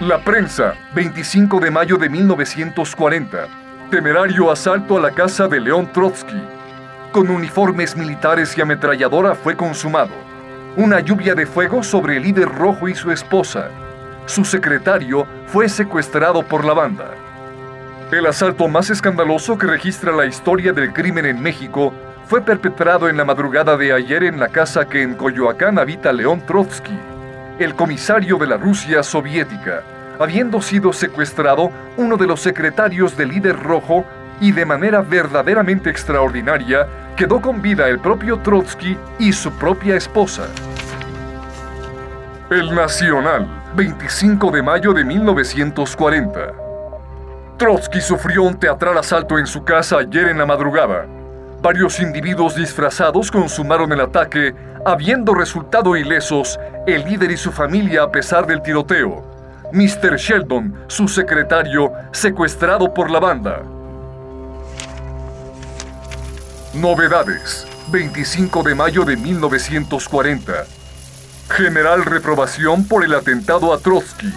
La prensa, 25 de mayo de 1940. Temerario asalto a la casa de León Trotsky. Con uniformes militares y ametralladora fue consumado. Una lluvia de fuego sobre el líder rojo y su esposa. Su secretario fue secuestrado por la banda. El asalto más escandaloso que registra la historia del crimen en México fue perpetrado en la madrugada de ayer en la casa que en Coyoacán habita León Trotsky, el comisario de la Rusia soviética, habiendo sido secuestrado uno de los secretarios del líder rojo y de manera verdaderamente extraordinaria quedó con vida el propio Trotsky y su propia esposa. El Nacional, 25 de mayo de 1940. Trotsky sufrió un teatral asalto en su casa ayer en la madrugada. Varios individuos disfrazados consumaron el ataque, habiendo resultado ilesos el líder y su familia a pesar del tiroteo. Mr. Sheldon, su secretario, secuestrado por la banda. Novedades. 25 de mayo de 1940. General reprobación por el atentado a Trotsky.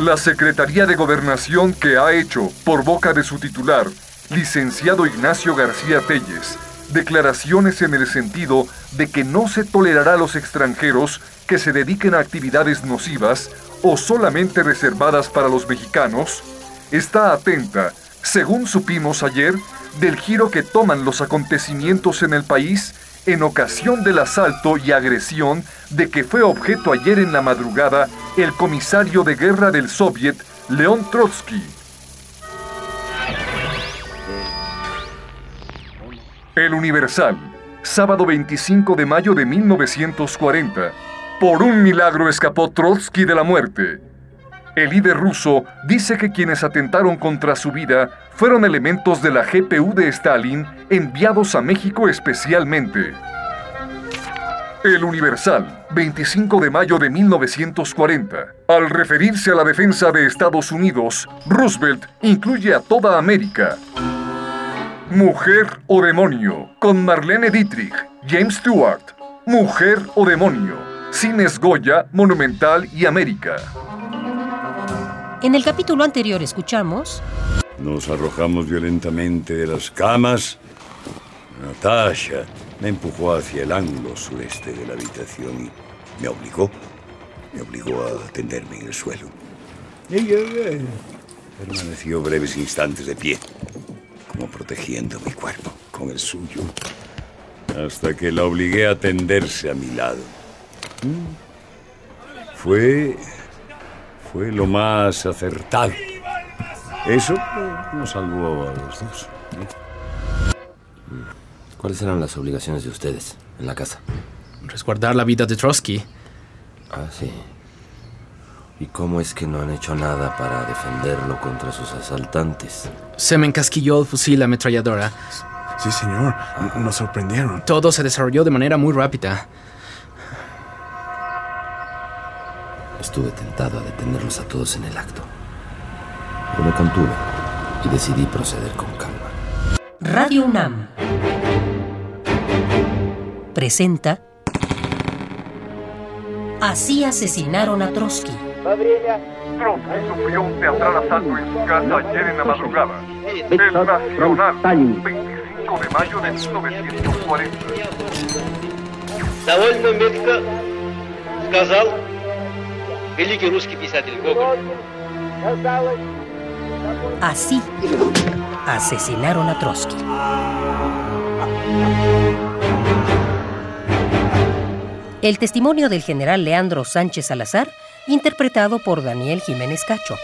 La Secretaría de Gobernación que ha hecho, por boca de su titular, licenciado Ignacio García Telles, declaraciones en el sentido de que no se tolerará a los extranjeros que se dediquen a actividades nocivas o solamente reservadas para los mexicanos, está atenta, según supimos ayer, del giro que toman los acontecimientos en el país en ocasión del asalto y agresión de que fue objeto ayer en la madrugada el comisario de guerra del Soviet, León Trotsky. El Universal, sábado 25 de mayo de 1940. Por un milagro escapó Trotsky de la muerte. El líder ruso dice que quienes atentaron contra su vida fueron elementos de la GPU de Stalin enviados a México especialmente. El Universal, 25 de mayo de 1940. Al referirse a la defensa de Estados Unidos, Roosevelt incluye a toda América. Mujer o demonio, con Marlene Dietrich, James Stewart. Mujer o demonio, Cines Goya, Monumental y América. En el capítulo anterior escuchamos... Nos arrojamos violentamente de las camas. Natasha me empujó hacia el ángulo sureste de la habitación y me obligó, me obligó a tenderme en el suelo. Ella permaneció breves instantes de pie, como protegiendo mi cuerpo con el suyo, hasta que la obligué a tenderse a mi lado. Fue. fue lo más acertado. Eso nos salvó a los dos. ¿Cuáles eran las obligaciones de ustedes en la casa? Resguardar la vida de Trotsky. Ah, sí. ¿Y cómo es que no han hecho nada para defenderlo contra sus asaltantes? Se me encasquilló el fusil ametralladora. Sí, señor. Nos sorprendieron. Todo se desarrolló de manera muy rápida. Estuve tentado a detenerlos a todos en el acto. Pero me contuve y decidí proceder con calma. Radio UNAM presenta Así asesinaron a Trotsky. Trotsky sufrió un teatral asalto en su casa ayer en la madrugada. El Nacional, 25 de mayo de 1940. довольно метко сказал Así asesinaron a Trotsky. El testimonio del general Leandro Sánchez Salazar, interpretado por Daniel Jiménez Cacho.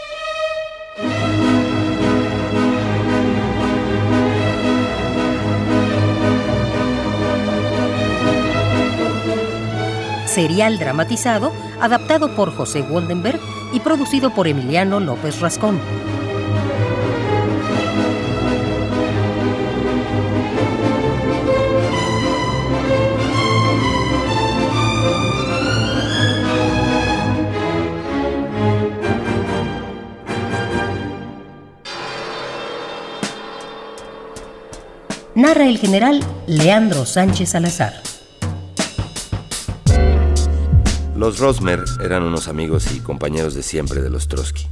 Serial dramatizado, adaptado por José Woldenberg y producido por Emiliano López Rascón. narra el general Leandro Sánchez Salazar. Los Rosmer eran unos amigos y compañeros de siempre de los Trotsky.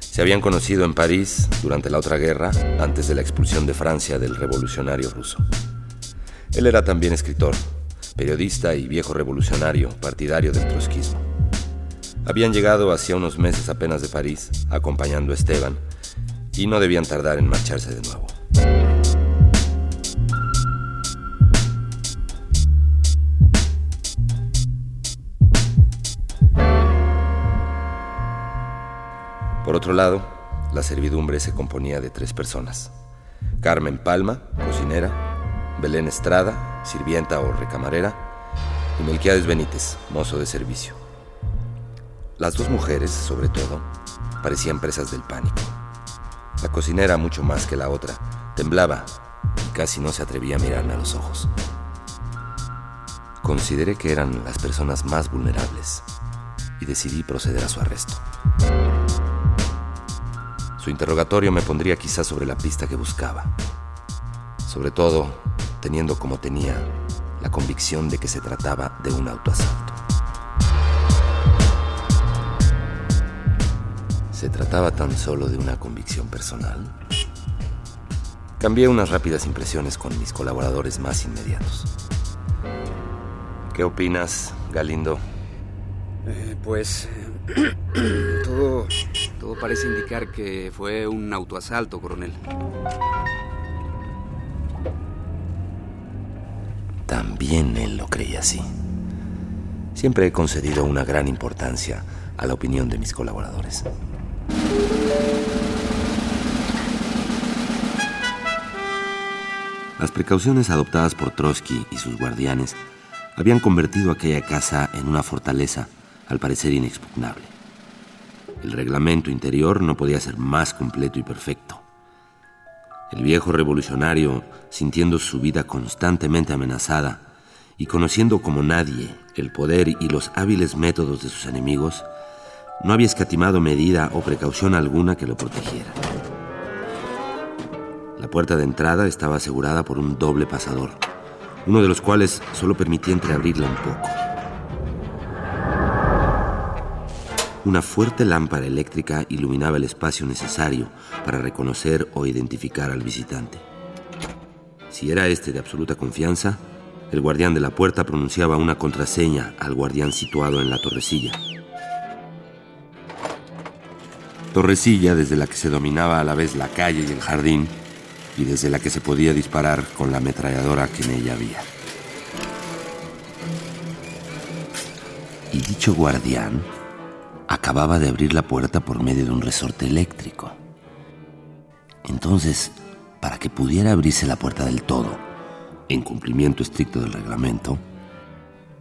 Se habían conocido en París durante la otra guerra, antes de la expulsión de Francia del revolucionario ruso. Él era también escritor, periodista y viejo revolucionario, partidario del trotskismo. Habían llegado hacía unos meses apenas de París, acompañando a Esteban, y no debían tardar en marcharse de nuevo. Por otro lado, la servidumbre se componía de tres personas. Carmen Palma, cocinera, Belén Estrada, sirvienta o recamarera, y Melquiades Benítez, mozo de servicio. Las dos mujeres, sobre todo, parecían presas del pánico. La cocinera, mucho más que la otra, temblaba y casi no se atrevía a mirarme a los ojos. Consideré que eran las personas más vulnerables y decidí proceder a su arresto. Su interrogatorio me pondría quizás sobre la pista que buscaba. Sobre todo, teniendo como tenía la convicción de que se trataba de un autoasalto. ¿Se trataba tan solo de una convicción personal? Cambié unas rápidas impresiones con mis colaboradores más inmediatos. ¿Qué opinas, Galindo? Eh, pues todo, todo parece indicar que fue un autoasalto, coronel. También él lo creía así. Siempre he concedido una gran importancia a la opinión de mis colaboradores. Las precauciones adoptadas por Trotsky y sus guardianes habían convertido aquella casa en una fortaleza, al parecer inexpugnable. El reglamento interior no podía ser más completo y perfecto. El viejo revolucionario, sintiendo su vida constantemente amenazada y conociendo como nadie el poder y los hábiles métodos de sus enemigos, no había escatimado medida o precaución alguna que lo protegiera. La puerta de entrada estaba asegurada por un doble pasador, uno de los cuales solo permitía entreabrirla un poco. Una fuerte lámpara eléctrica iluminaba el espacio necesario para reconocer o identificar al visitante. Si era este de absoluta confianza, el guardián de la puerta pronunciaba una contraseña al guardián situado en la torrecilla. Torrecilla desde la que se dominaba a la vez la calle y el jardín y desde la que se podía disparar con la ametralladora que en ella había. Y dicho guardián acababa de abrir la puerta por medio de un resorte eléctrico. Entonces, para que pudiera abrirse la puerta del todo, en cumplimiento estricto del reglamento,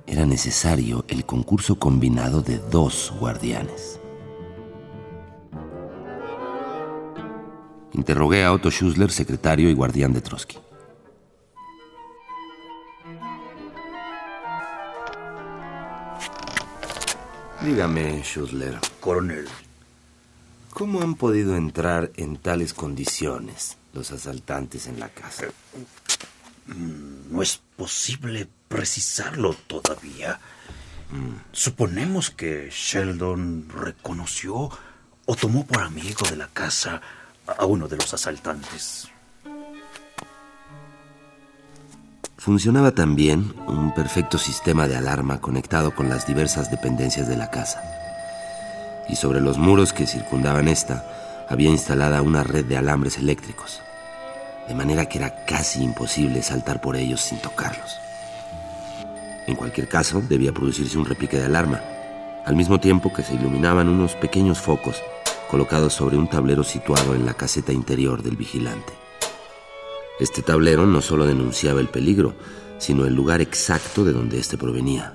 era necesario el concurso combinado de dos guardianes. Interrogué a Otto Schussler, secretario y guardián de Trotsky. Dígame, Schussler. Coronel. ¿Cómo han podido entrar en tales condiciones los asaltantes en la casa? Mm, no es posible precisarlo todavía. Suponemos que Sheldon reconoció o tomó por amigo de la casa a uno de los asaltantes. Funcionaba también un perfecto sistema de alarma conectado con las diversas dependencias de la casa. Y sobre los muros que circundaban esta había instalada una red de alambres eléctricos, de manera que era casi imposible saltar por ellos sin tocarlos. En cualquier caso, debía producirse un repique de alarma, al mismo tiempo que se iluminaban unos pequeños focos colocados sobre un tablero situado en la caseta interior del vigilante. Este tablero no solo denunciaba el peligro, sino el lugar exacto de donde éste provenía.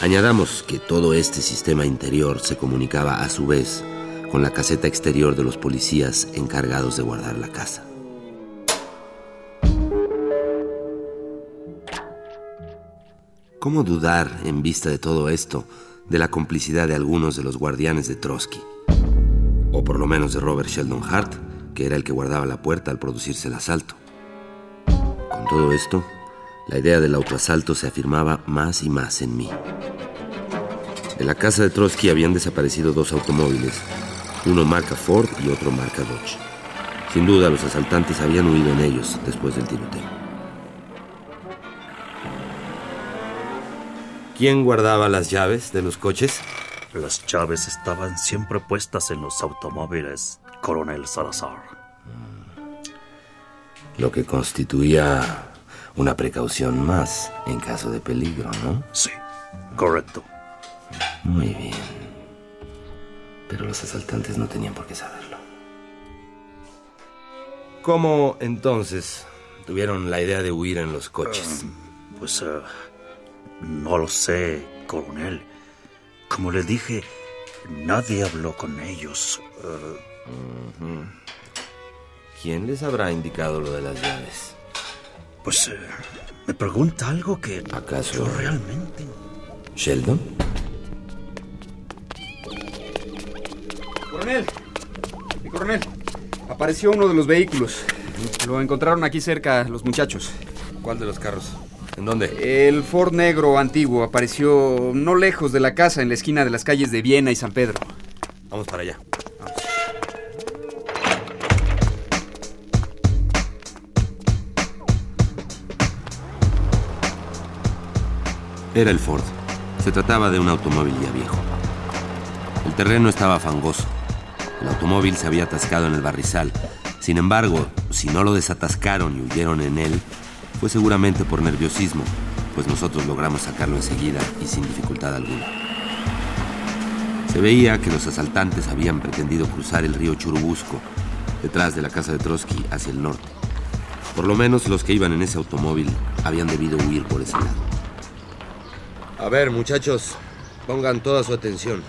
Añadamos que todo este sistema interior se comunicaba a su vez con la caseta exterior de los policías encargados de guardar la casa. ¿Cómo dudar, en vista de todo esto, de la complicidad de algunos de los guardianes de Trotsky? O por lo menos de Robert Sheldon Hart, que era el que guardaba la puerta al producirse el asalto. Con todo esto, La idea del autoasalto se afirmaba más y más en mí. De la casa de Trotsky habían desaparecido dos automóviles, uno marca Ford y otro marca Dodge. Sin duda, los asaltantes habían huido en ellos después del tiroteo. ¿Quién guardaba las llaves de los coches? Las llaves estaban siempre puestas en los automóviles, coronel Salazar. Lo que constituía una precaución más en caso de peligro, ¿no? Sí, correcto. Muy bien. Pero los asaltantes no tenían por qué saberlo. ¿Cómo entonces tuvieron la idea de huir en los coches? Um, pues uh, no lo sé, coronel. Como le dije, nadie habló con ellos. Uh, ¿Quién les habrá indicado lo de las llaves? Pues uh, me pregunta algo que... ¿Acaso yo realmente... ¿Sheldon? Coronel, mi coronel, apareció uno de los vehículos. Lo encontraron aquí cerca los muchachos. ¿Cuál de los carros? ¿En dónde? El Ford negro antiguo apareció no lejos de la casa, en la esquina de las calles de Viena y San Pedro. Vamos para allá. Era el Ford. Se trataba de un automóvil ya viejo. El terreno estaba fangoso. El automóvil se había atascado en el barrizal. Sin embargo, si no lo desatascaron y huyeron en él, fue seguramente por nerviosismo, pues nosotros logramos sacarlo enseguida y sin dificultad alguna. Se veía que los asaltantes habían pretendido cruzar el río Churubusco, detrás de la casa de Trotsky, hacia el norte. Por lo menos los que iban en ese automóvil habían debido huir por ese lado. A ver, muchachos, pongan toda su atención.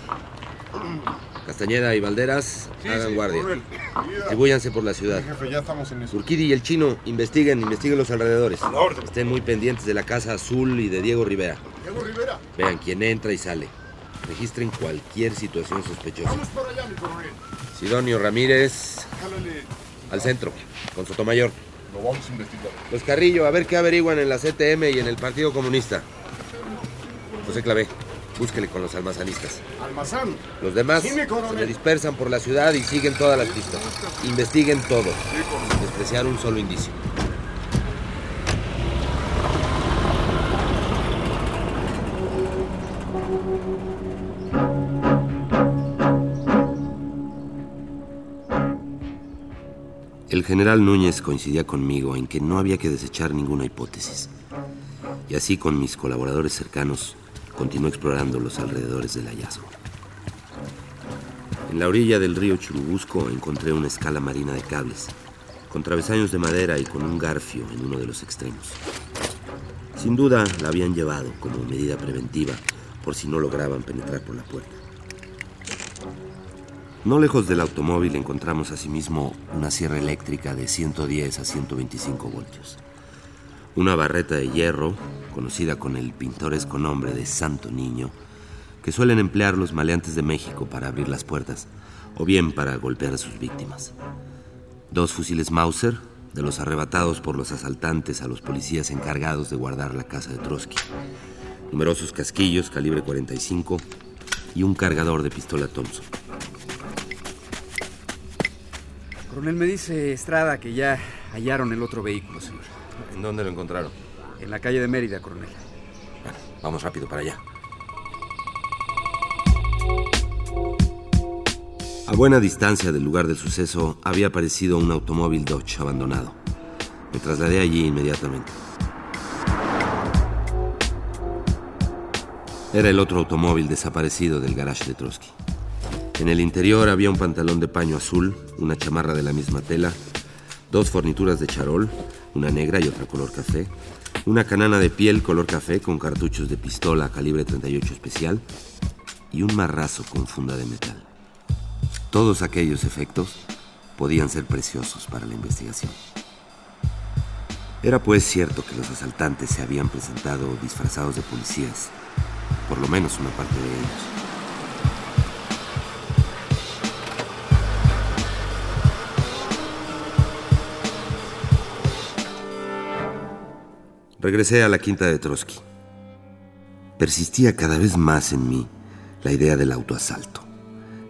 Castañeda y Valderas, hagan guardia. Distribúyanse por la ciudad. Urquidi y el chino, investiguen, investiguen los alrededores. Estén muy pendientes de la casa azul y de Diego Rivera. Diego Rivera. Vean quién entra y sale. Registren cualquier situación sospechosa. Vamos para allá, mi coronel. Sidonio Ramírez, Jálale. al centro, con Sotomayor. Lo vamos a investigar. Los Carrillo, a ver qué averiguan en la CTM y en el Partido Comunista. José Clavé, búsquele con los almazanistas. Almazán. Los demás Sí, se dispersan por la ciudad y siguen todas las pistas. Investiguen todo. Despreciar un solo indicio. El general Núñez coincidía conmigo en que no había que desechar ninguna hipótesis. Y así con mis colaboradores cercanos continuó explorando los alrededores del hallazgo. En la orilla del río Churubusco encontré una escala marina de cables, con travesaños de madera y con un garfio en uno de los extremos. Sin duda la habían llevado como medida preventiva por si no lograban penetrar por la puerta. No lejos del automóvil encontramos asimismo una sierra eléctrica de 110 a 125 voltios. Una barreta de hierro, conocida con el pintoresco nombre de Santo Niño, que suelen emplear los maleantes de México para abrir las puertas o bien para golpear a sus víctimas. Dos fusiles Mauser, de los arrebatados por los asaltantes a los policías encargados de guardar la casa de Trotsky. Numerosos casquillos calibre 45 y un cargador de pistola Thompson. Coronel, me dice Estrada que ya hallaron el otro vehículo, señor. ¿En dónde lo encontraron? En la calle de Mérida, coronel. Vamos rápido para allá. A buena distancia del lugar del suceso había aparecido un automóvil Dodge abandonado. Me trasladé allí inmediatamente. Era el otro automóvil desaparecido del garage de Trotsky. En el interior había un pantalón de paño azul, una chamarra de la misma tela, dos fornituras de charol, una negra y otra color café, una canana de piel color café con cartuchos de pistola calibre 38 especial y un marrazo con funda de metal. Todos aquellos efectos podían ser preciosos para la investigación. Era pues cierto que los asaltantes se habían presentado disfrazados de policías, por lo menos una parte de ellos. Regresé a la quinta de Trotsky. Persistía cada vez más en mí la idea del autoasalto,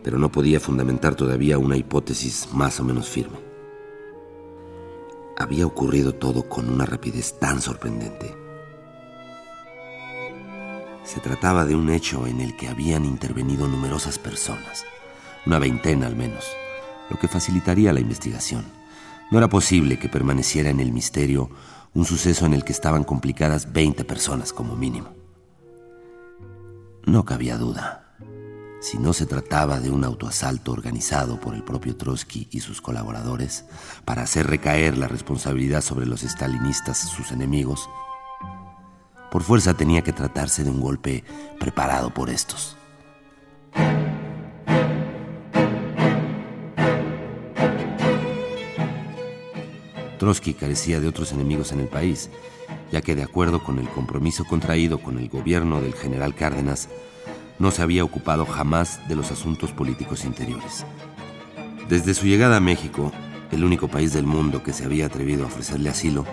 pero no podía fundamentar todavía una hipótesis más o menos firme. Había ocurrido todo con una rapidez tan sorprendente. Se trataba de un hecho en el que habían intervenido numerosas personas, una veintena al menos, lo que facilitaría la investigación. No era posible que permaneciera en el misterio un suceso en el que estaban complicadas 20 personas como mínimo. No cabía duda. Si no se trataba de un autoasalto organizado por el propio Trotsky y sus colaboradores para hacer recaer la responsabilidad sobre los stalinistas, sus enemigos, por fuerza tenía que tratarse de un golpe preparado por estos. Trotsky carecía de otros enemigos en el país, ya que de acuerdo con el compromiso contraído con el gobierno del general Cárdenas, no se había ocupado jamás de los asuntos políticos interiores. Desde su llegada a México, el único país del mundo que se había atrevido a ofrecerle asilo,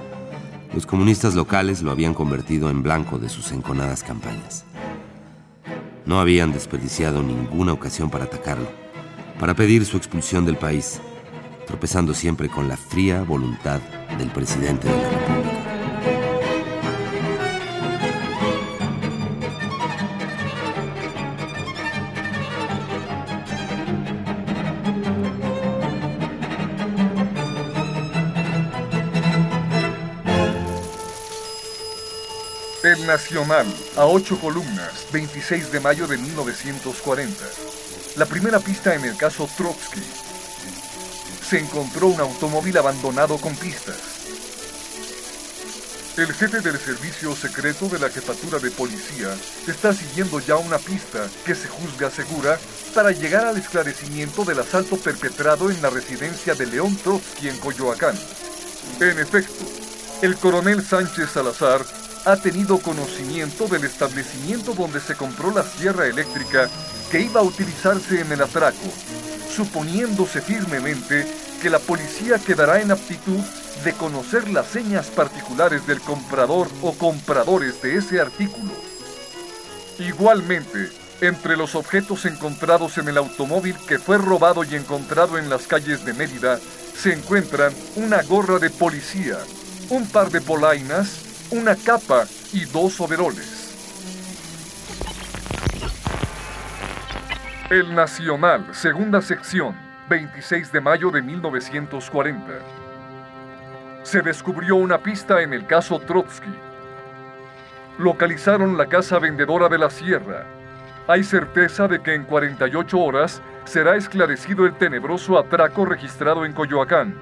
los comunistas locales lo habían convertido en blanco de sus enconadas campañas. No habían desperdiciado ninguna ocasión para atacarlo, para pedir su expulsión del país, tropezando siempre con la fría voluntad del presidente de la República. El Nacional, a ocho columnas, 26 de mayo de 1940. La primera pista en el caso Trotsky. Se encontró un automóvil abandonado con pistas. El jefe del servicio secreto de la jefatura de policía está siguiendo ya una pista que se juzga segura para llegar al esclarecimiento del asalto perpetrado en la residencia de León Trotsky en Coyoacán. En efecto, el coronel Sánchez Salazar ha tenido conocimiento del establecimiento donde se compró la sierra eléctrica que iba a utilizarse en el atraco, suponiéndose firmemente que la policía quedará en aptitud de conocer las señas particulares del comprador o compradores de ese artículo. Igualmente, entre los objetos encontrados en el automóvil que fue robado y encontrado en las calles de Mérida, se encuentran una gorra de policía, un par de polainas, una capa y dos overoles. El Nacional, segunda sección, 26 de mayo de 1940. Se descubrió una pista en el caso Trotsky. Localizaron la casa vendedora de la sierra. Hay certeza de que en 48 horas será esclarecido el tenebroso atraco registrado en Coyoacán.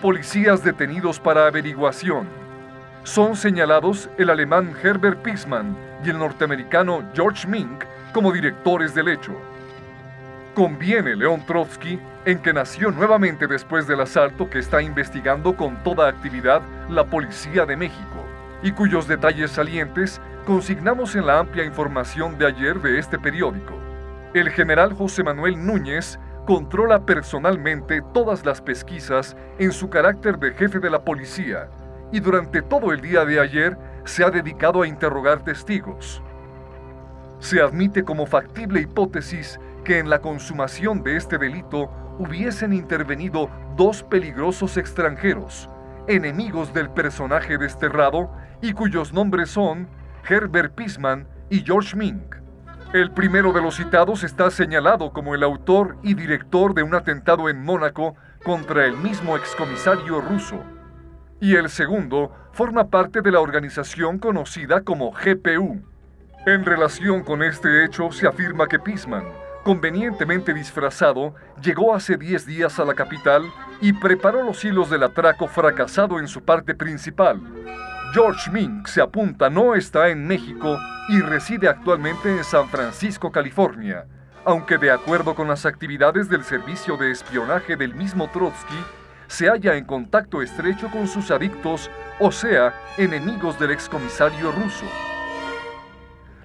Policías detenidos para averiguación. Son señalados el alemán Herbert Pisman y el norteamericano George Mink como directores del hecho. Conviene León Trotsky en que nació nuevamente después del asalto que está investigando con toda actividad la Policía de México y cuyos detalles salientes consignamos en la amplia información de ayer de este periódico. El general José Manuel Núñez controla personalmente todas las pesquisas en su carácter de jefe de la policía y durante todo el día de ayer se ha dedicado a interrogar testigos. Se admite como factible hipótesis que en la consumación de este delito hubiesen intervenido dos peligrosos extranjeros, enemigos del personaje desterrado y cuyos nombres son Herbert Pisman y George Mink. El primero de los citados está señalado como el autor y director de un atentado en Mónaco contra el mismo excomisario ruso. Y el segundo forma parte de la organización conocida como GPU. En relación con este hecho se afirma que Pisman, convenientemente disfrazado, llegó hace 10 días a la capital y preparó los hilos del atraco fracasado en su parte principal. George Mink se apunta no está en México y reside actualmente en San Francisco, California, aunque de acuerdo con las actividades del servicio de espionaje del mismo Trotsky, se halla en contacto estrecho con sus adictos, o sea, enemigos del excomisario ruso.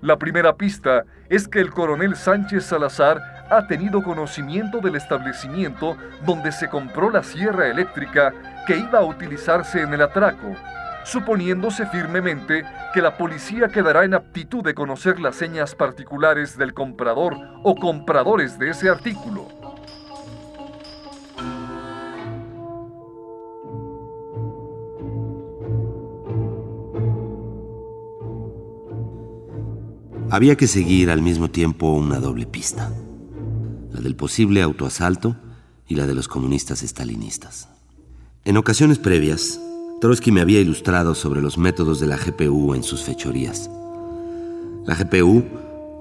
La primera pista es que el coronel Sánchez Salazar ha tenido conocimiento del establecimiento donde se compró la sierra eléctrica que iba a utilizarse en el atraco, suponiéndose firmemente que la policía quedará en aptitud de conocer las señas particulares del comprador o compradores de ese artículo. Había que seguir al mismo tiempo una doble pista, la del posible autoasalto y la de los comunistas estalinistas. En ocasiones previas, Trotsky me había ilustrado sobre los métodos de la GPU en sus fechorías. La GPU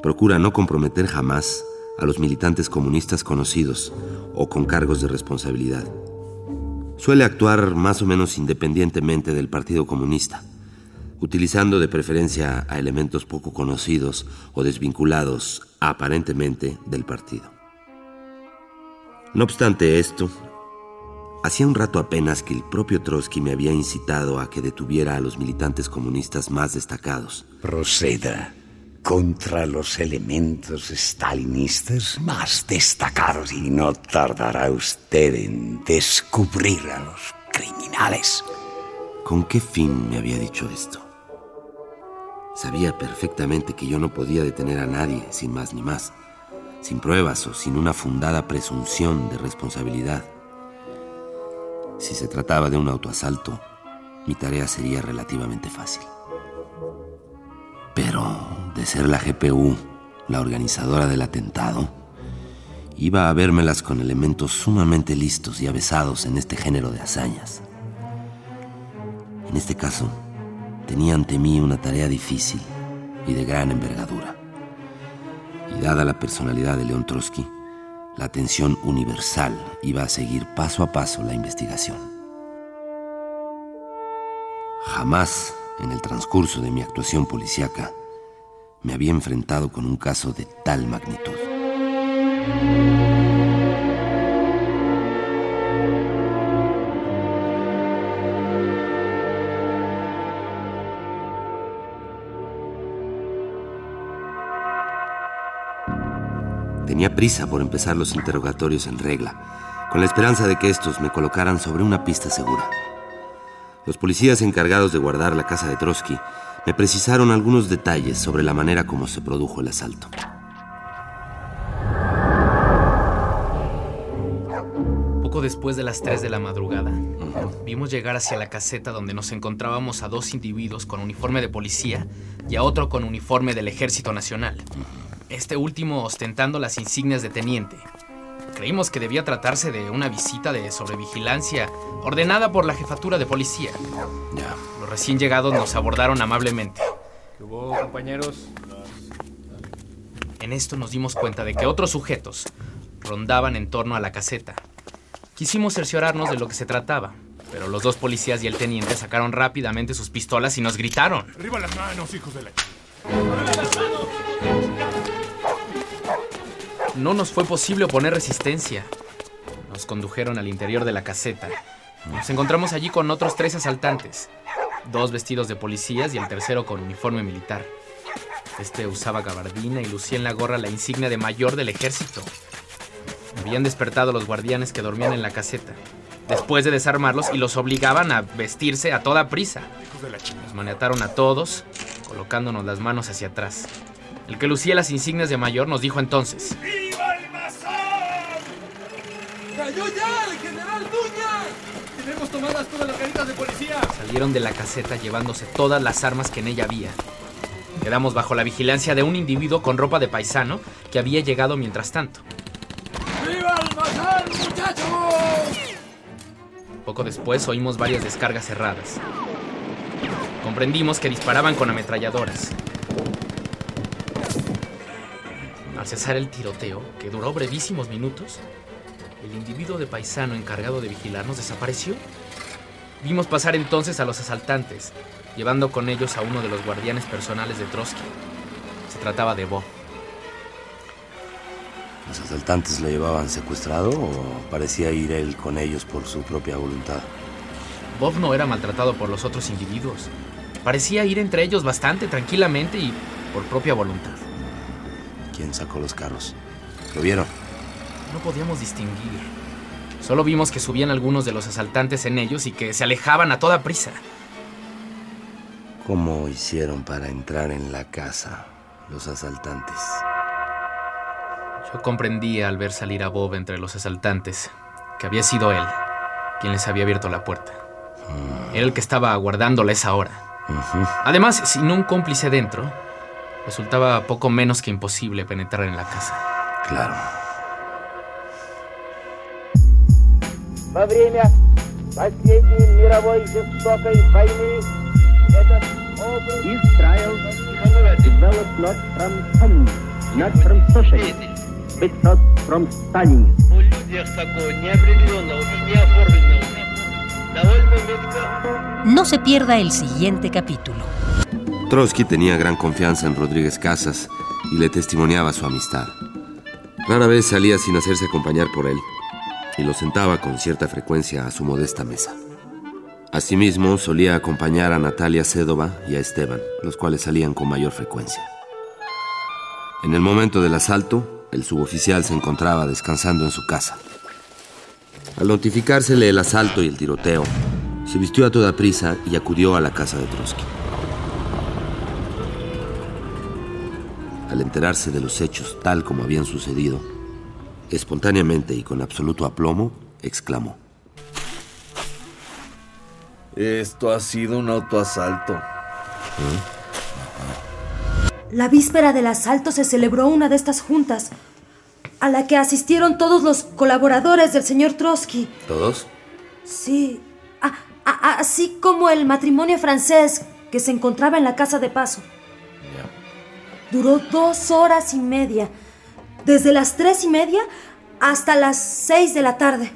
procura no comprometer jamás a los militantes comunistas conocidos o con cargos de responsabilidad. Suele actuar más o menos independientemente del Partido Comunista utilizando de preferencia a elementos poco conocidos o desvinculados aparentemente del partido. No obstante esto, hacía un rato apenas que el propio Trotsky me había incitado a que detuviera a los militantes comunistas más destacados. Proceda contra los elementos stalinistas más destacados y no tardará usted en descubrir a los criminales. ¿Con qué fin me había dicho esto? Sabía perfectamente que yo no podía detener a nadie, sin más ni más, sin pruebas o sin una fundada presunción de responsabilidad. Si se trataba de un autoasalto, mi tarea sería relativamente fácil. Pero, de ser la GPU la organizadora del atentado, iba a vérmelas con elementos sumamente listos y avesados en este género de hazañas. En este caso, tenía ante mí una tarea difícil y de gran envergadura. Y dada la personalidad de León Trotsky, la atención universal iba a seguir paso a paso la investigación. Jamás en el transcurso de mi actuación policíaca me había enfrentado con un caso de tal magnitud. Tenía prisa por empezar los interrogatorios en regla, con la esperanza de que estos me colocaran sobre una pista segura. Los policías encargados de guardar la casa de Trotsky me precisaron algunos detalles sobre la manera como se produjo el asalto. Poco después de las 3 de la madrugada, vimos llegar hacia la caseta donde nos encontrábamos a dos individuos con uniforme de policía y a otro con uniforme del Ejército Nacional este último ostentando las insignias de teniente. Creímos que debía tratarse de una visita de sobrevigilancia ordenada por la jefatura de policía. Ya. Los recién llegados nos abordaron amablemente. ¿Qué hubo, compañeros? En esto nos dimos cuenta de que otros sujetos rondaban en torno a la caseta. Quisimos cerciorarnos de lo que se trataba, pero los dos policías y el teniente sacaron rápidamente sus pistolas y nos gritaron. ¡Arriba las manos, hijos de la... No nos fue posible oponer resistencia. Nos condujeron al interior de la caseta. Nos encontramos allí con otros tres asaltantes, dos vestidos de policías y el tercero con uniforme militar. Este usaba gabardina y lucía en la gorra la insignia de mayor del ejército. Habían despertado los guardianes que dormían en la caseta, después de desarmarlos y los obligaban a vestirse a toda prisa. Nos maniataron a todos, colocándonos las manos hacia atrás. El que lucía las insignias de mayor nos dijo entonces: ¡Viva el masón! ¡Cayó ya el general Duña! ¡Tenemos tomadas todas las caritas de policía! Salieron de la caseta llevándose todas las armas que en ella había. Quedamos bajo la vigilancia de un individuo con ropa de paisano que había llegado mientras tanto. ¡Viva el masón, muchachos! Poco después oímos varias descargas cerradas. Comprendimos que disparaban con ametralladoras. Al cesar el tiroteo, que duró brevísimos minutos, el individuo de paisano encargado de vigilarnos desapareció. Vimos pasar entonces a los asaltantes, llevando con ellos a uno de los guardianes personales de Trotsky. Se trataba de Bob. ¿Los asaltantes lo llevaban secuestrado o parecía ir él con ellos por su propia voluntad? Bob no era maltratado por los otros individuos. Parecía ir entre ellos bastante tranquilamente y por propia voluntad. ¿Quién sacó los carros? ¿Lo vieron? No podíamos distinguir. Solo vimos que subían algunos de los asaltantes en ellos y que se alejaban a toda prisa. ¿Cómo hicieron para entrar en la casa los asaltantes? Yo comprendía al ver salir a Bob entre los asaltantes que había sido él quien les había abierto la puerta. Era el que estaba aguardándola esa hora. Además, sin un cómplice dentro, resultaba poco menos que imposible penetrar en la casa. Claro. Во время последней мировой жестокой войны этот Israel developed not from hum, not from socialism, but not from Stalinism. У людях такого неопределенного и неоформленного довольно метко No se pierda el siguiente capítulo. Trotsky tenía gran confianza en Rodríguez Casas y le testimoniaba su amistad. Rara vez salía sin hacerse acompañar por él y lo sentaba con cierta frecuencia a su modesta mesa. Asimismo, solía acompañar a Natalia Sedova y a Esteban, los cuales salían con mayor frecuencia. En el momento del asalto, el suboficial se encontraba descansando en su casa. Al notificársele el asalto y el tiroteo, se vistió a toda prisa y acudió a la casa de Trotsky. Al enterarse de los hechos tal como habían sucedido, espontáneamente y con absoluto aplomo, exclamó. Esto ha sido un autoasalto. La víspera del asalto se celebró una de estas juntas, a la que asistieron todos los colaboradores del señor Trotsky. ¿Todos? Sí, a- a- así como el matrimonio francés que se encontraba en la casa de paso. Duró dos horas y media, desde las tres y media hasta las seis de la tarde.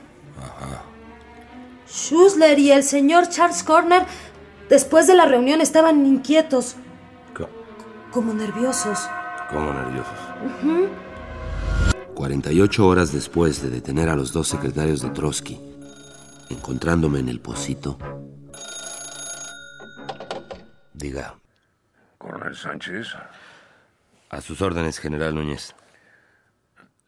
Schussler y el señor Charles Corner, después de la reunión, estaban inquietos, Co- como nerviosos. Como nerviosos. Ujú. 48 horas después de detener a los dos secretarios de Trotsky, encontrándome en el pocito. Diga, Coronel Sánchez, a sus órdenes, general Núñez.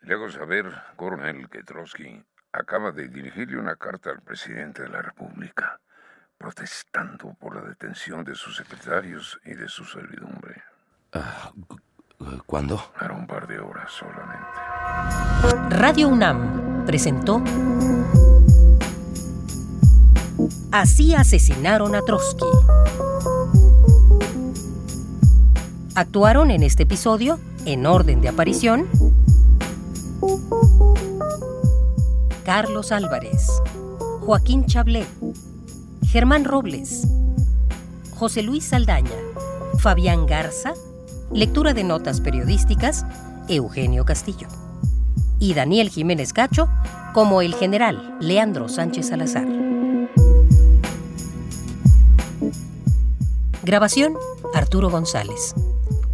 le hago saber, coronel, que Trotsky acaba de dirigirle una carta al presidente de la República, protestando por la detención de sus secretarios y de su servidumbre. Ah, ¿Cuándo? Para un par de horas solamente. Radio UNAM presentó Así asesinaron a Trotsky. Actuaron en este episodio, en orden de aparición, Carlos Álvarez, Joaquín Chablé, Germán Robles, José Luis Saldaña, Fabián Garza, lectura de notas periodísticas, Eugenio Castillo y Daniel Jiménez Cacho como el general Leandro Sánchez Salazar. Grabación, Arturo González.